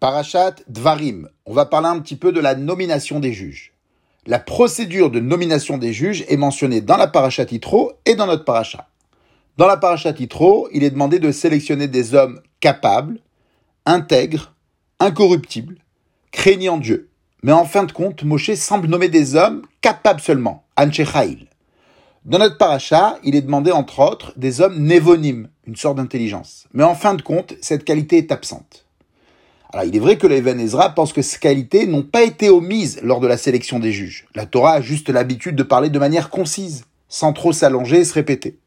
Parachat Dvarim. On va parler un petit peu de la nomination des juges. La procédure de nomination des juges est mentionnée dans la Parachat Yitro et dans notre Parachat. Dans la Parachat Yitro, il est demandé de sélectionner des hommes capables, intègres, incorruptibles, craignant Dieu. Mais en fin de compte, Moshe semble nommer des hommes capables seulement, Anchechaïl. Dans notre paracha, il est demandé entre autres des hommes névonymes, une sorte d'intelligence. Mais en fin de compte, cette qualité est absente. Alors, il est vrai que les Ezra pensent que ces qualités n'ont pas été omises lors de la sélection des juges. La Torah a juste l'habitude de parler de manière concise, sans trop s'allonger et se répéter.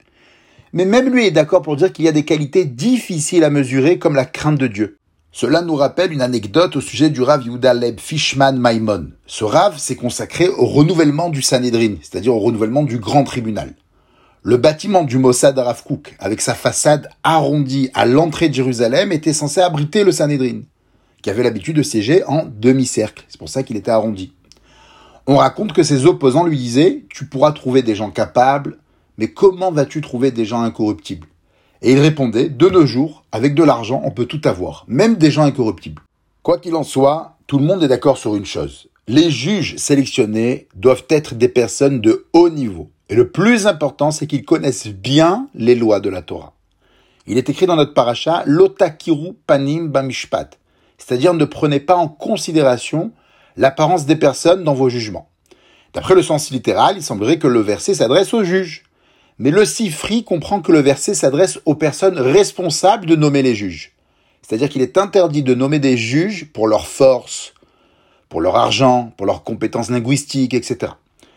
Mais même lui est d'accord pour dire qu'il y a des qualités difficiles à mesurer comme la crainte de Dieu. Cela nous rappelle une anecdote au sujet du Rav Yehuda Leb Fishman Maimon. Ce Rav s'est consacré au renouvellement du Sanhedrin, c'est-à-dire au renouvellement du grand tribunal. Le bâtiment du Mossad Rav Kook, avec sa façade arrondie à l'entrée de Jérusalem, était censé abriter le Sanhedrin qui avait l'habitude de siéger en demi-cercle. C'est pour ça qu'il était arrondi. On raconte que ses opposants lui disaient Tu pourras trouver des gens capables, mais comment vas-tu trouver des gens incorruptibles? Et il répondait De nos jours, avec de l'argent, on peut tout avoir, même des gens incorruptibles. Quoi qu'il en soit, tout le monde est d'accord sur une chose. Les juges sélectionnés doivent être des personnes de haut niveau. Et le plus important, c'est qu'ils connaissent bien les lois de la Torah. Il est écrit dans notre paracha, Lotakiru panim bamishpat c'est-à-dire ne prenez pas en considération l'apparence des personnes dans vos jugements. D'après le sens littéral, il semblerait que le verset s'adresse aux juges. Mais le Sifri comprend que le verset s'adresse aux personnes responsables de nommer les juges. C'est-à-dire qu'il est interdit de nommer des juges pour leur force, pour leur argent, pour leurs compétences linguistiques, etc.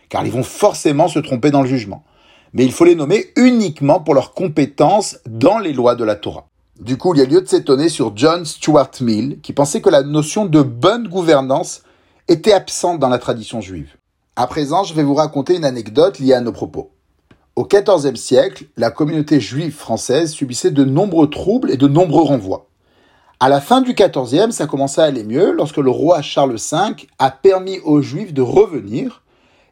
Car ils vont forcément se tromper dans le jugement. Mais il faut les nommer uniquement pour leurs compétences dans les lois de la Torah. Du coup, il y a lieu de s'étonner sur John Stuart Mill, qui pensait que la notion de bonne gouvernance était absente dans la tradition juive. À présent, je vais vous raconter une anecdote liée à nos propos. Au XIVe siècle, la communauté juive française subissait de nombreux troubles et de nombreux renvois. À la fin du XIVe, ça commençait à aller mieux lorsque le roi Charles V a permis aux juifs de revenir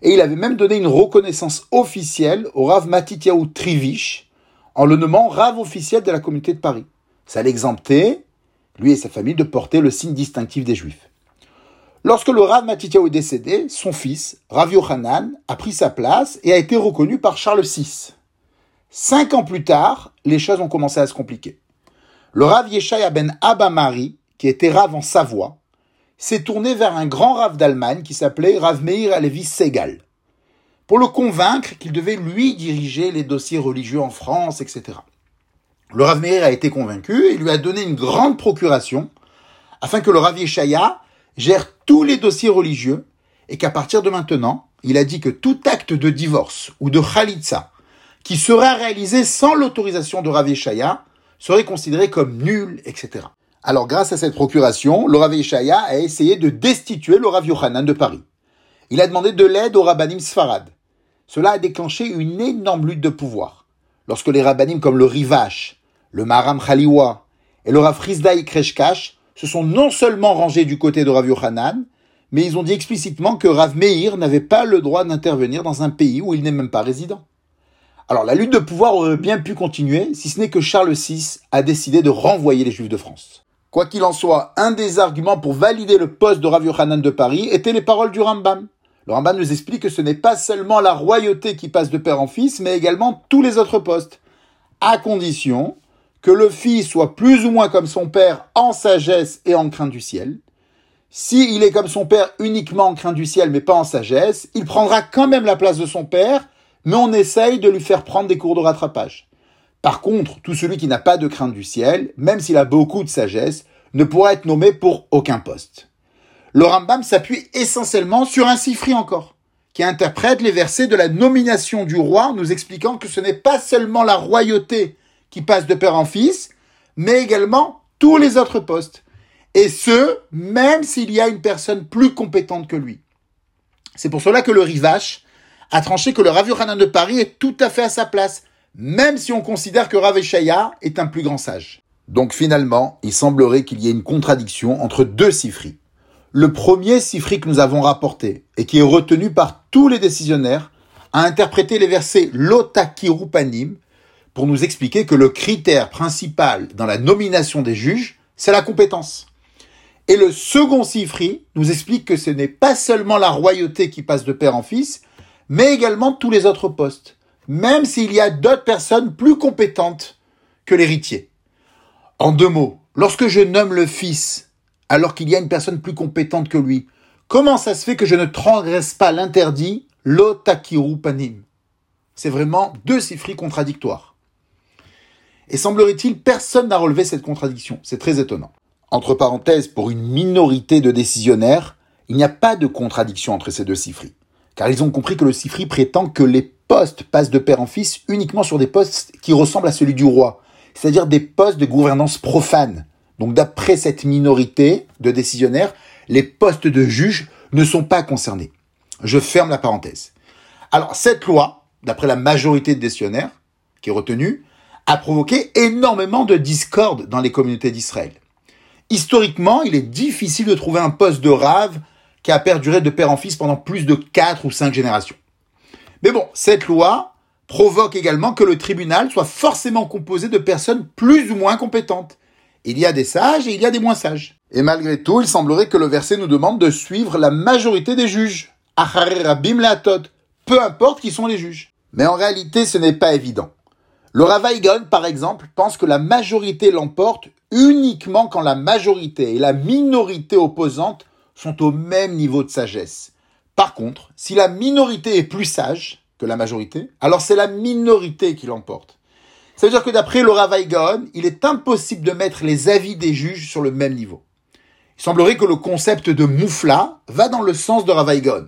et il avait même donné une reconnaissance officielle au Rav Matityahu Trivich en le nommant Rav officiel de la communauté de Paris. Ça l'exemptait, lui et sa famille, de porter le signe distinctif des Juifs. Lorsque le Rav Matityahu est décédé, son fils, Rav Yochanan, a pris sa place et a été reconnu par Charles VI. Cinq ans plus tard, les choses ont commencé à se compliquer. Le Rav Yeshaya ben Abamari, qui était Rav en Savoie, s'est tourné vers un grand Rav d'Allemagne qui s'appelait Rav Meir Alevi Segal, pour le convaincre qu'il devait lui diriger les dossiers religieux en France, etc. Le Rav Meir a été convaincu et lui a donné une grande procuration afin que le Rav Yeshaya gère tous les dossiers religieux et qu'à partir de maintenant, il a dit que tout acte de divorce ou de khalitsa qui sera réalisé sans l'autorisation de Rav Yeshaya serait considéré comme nul, etc. Alors grâce à cette procuration, le Rav Yeshaya a essayé de destituer le Rav Yochanan de Paris. Il a demandé de l'aide au Rabbanim Sfarad. Cela a déclenché une énorme lutte de pouvoir. Lorsque les Rabbanim comme le Rivache, le Maram Khaliwa et le Rav Rizdaï Kreshkash se sont non seulement rangés du côté de Rav Yochanan, mais ils ont dit explicitement que Rav Meir n'avait pas le droit d'intervenir dans un pays où il n'est même pas résident. Alors la lutte de pouvoir aurait bien pu continuer, si ce n'est que Charles VI a décidé de renvoyer les Juifs de France. Quoi qu'il en soit, un des arguments pour valider le poste de Rav Yochanan de Paris étaient les paroles du Rambam. Le Rambam nous explique que ce n'est pas seulement la royauté qui passe de père en fils, mais également tous les autres postes, à condition que le fils soit plus ou moins comme son père en sagesse et en crainte du ciel. S'il est comme son père uniquement en crainte du ciel mais pas en sagesse, il prendra quand même la place de son père, mais on essaye de lui faire prendre des cours de rattrapage. Par contre, tout celui qui n'a pas de crainte du ciel, même s'il a beaucoup de sagesse, ne pourra être nommé pour aucun poste. Le Rambam s'appuie essentiellement sur un sifri encore, qui interprète les versets de la nomination du roi, nous expliquant que ce n'est pas seulement la royauté qui passe de père en fils, mais également tous les autres postes. Et ce, même s'il y a une personne plus compétente que lui. C'est pour cela que le Rivache a tranché que le Rav de Paris est tout à fait à sa place, même si on considère que Rav Eshaya est un plus grand sage. Donc finalement, il semblerait qu'il y ait une contradiction entre deux sifris. Le premier sifri que nous avons rapporté, et qui est retenu par tous les décisionnaires, a interprété les versets Lotakirupanim, pour nous expliquer que le critère principal dans la nomination des juges, c'est la compétence. Et le second Sifri nous explique que ce n'est pas seulement la royauté qui passe de père en fils, mais également tous les autres postes, même s'il y a d'autres personnes plus compétentes que l'héritier. En deux mots, lorsque je nomme le fils, alors qu'il y a une personne plus compétente que lui, comment ça se fait que je ne transgresse pas l'interdit l'otakiru panim C'est vraiment deux Sifri contradictoires. Et semblerait-il, personne n'a relevé cette contradiction. C'est très étonnant. Entre parenthèses, pour une minorité de décisionnaires, il n'y a pas de contradiction entre ces deux Sifri. Car ils ont compris que le Sifri prétend que les postes passent de père en fils uniquement sur des postes qui ressemblent à celui du roi, c'est-à-dire des postes de gouvernance profane. Donc d'après cette minorité de décisionnaires, les postes de juges ne sont pas concernés. Je ferme la parenthèse. Alors cette loi, d'après la majorité de décisionnaires qui est retenue, a provoqué énormément de discorde dans les communautés d'Israël. Historiquement, il est difficile de trouver un poste de rave qui a perduré de père en fils pendant plus de 4 ou 5 générations. Mais bon, cette loi provoque également que le tribunal soit forcément composé de personnes plus ou moins compétentes. Il y a des sages et il y a des moins sages. Et malgré tout, il semblerait que le verset nous demande de suivre la majorité des juges. Peu importe qui sont les juges. Mais en réalité, ce n'est pas évident. Le Ravaïgon, par exemple, pense que la majorité l'emporte uniquement quand la majorité et la minorité opposante sont au même niveau de sagesse. Par contre, si la minorité est plus sage que la majorité, alors c'est la minorité qui l'emporte. Ça veut dire que d'après le Ravaïgon, il est impossible de mettre les avis des juges sur le même niveau. Il semblerait que le concept de moufla va dans le sens de Ravaïgon.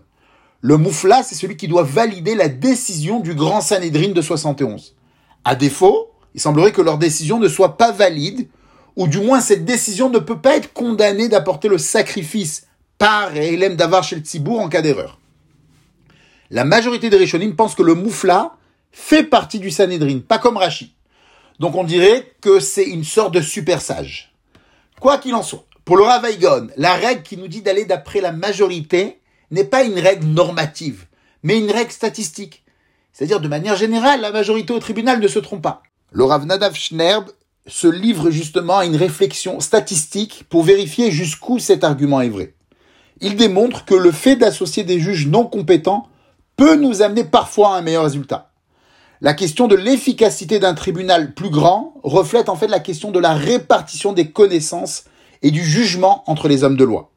Le moufla, c'est celui qui doit valider la décision du grand Sanhedrin de 71. À défaut, il semblerait que leur décision ne soit pas valide, ou du moins cette décision ne peut pas être condamnée d'apporter le sacrifice par Elem Davar chez le Tzibour en cas d'erreur. La majorité des Rishonim pense que le moufla fait partie du Sanhedrin, pas comme Rashi. Donc on dirait que c'est une sorte de super sage. Quoi qu'il en soit, pour le Ravaïgon, la règle qui nous dit d'aller d'après la majorité n'est pas une règle normative, mais une règle statistique. C'est-à-dire, de manière générale, la majorité au tribunal ne se trompe pas. Le Rav Nadav Schnerb se livre justement à une réflexion statistique pour vérifier jusqu'où cet argument est vrai. Il démontre que le fait d'associer des juges non compétents peut nous amener parfois à un meilleur résultat. La question de l'efficacité d'un tribunal plus grand reflète en fait la question de la répartition des connaissances et du jugement entre les hommes de loi.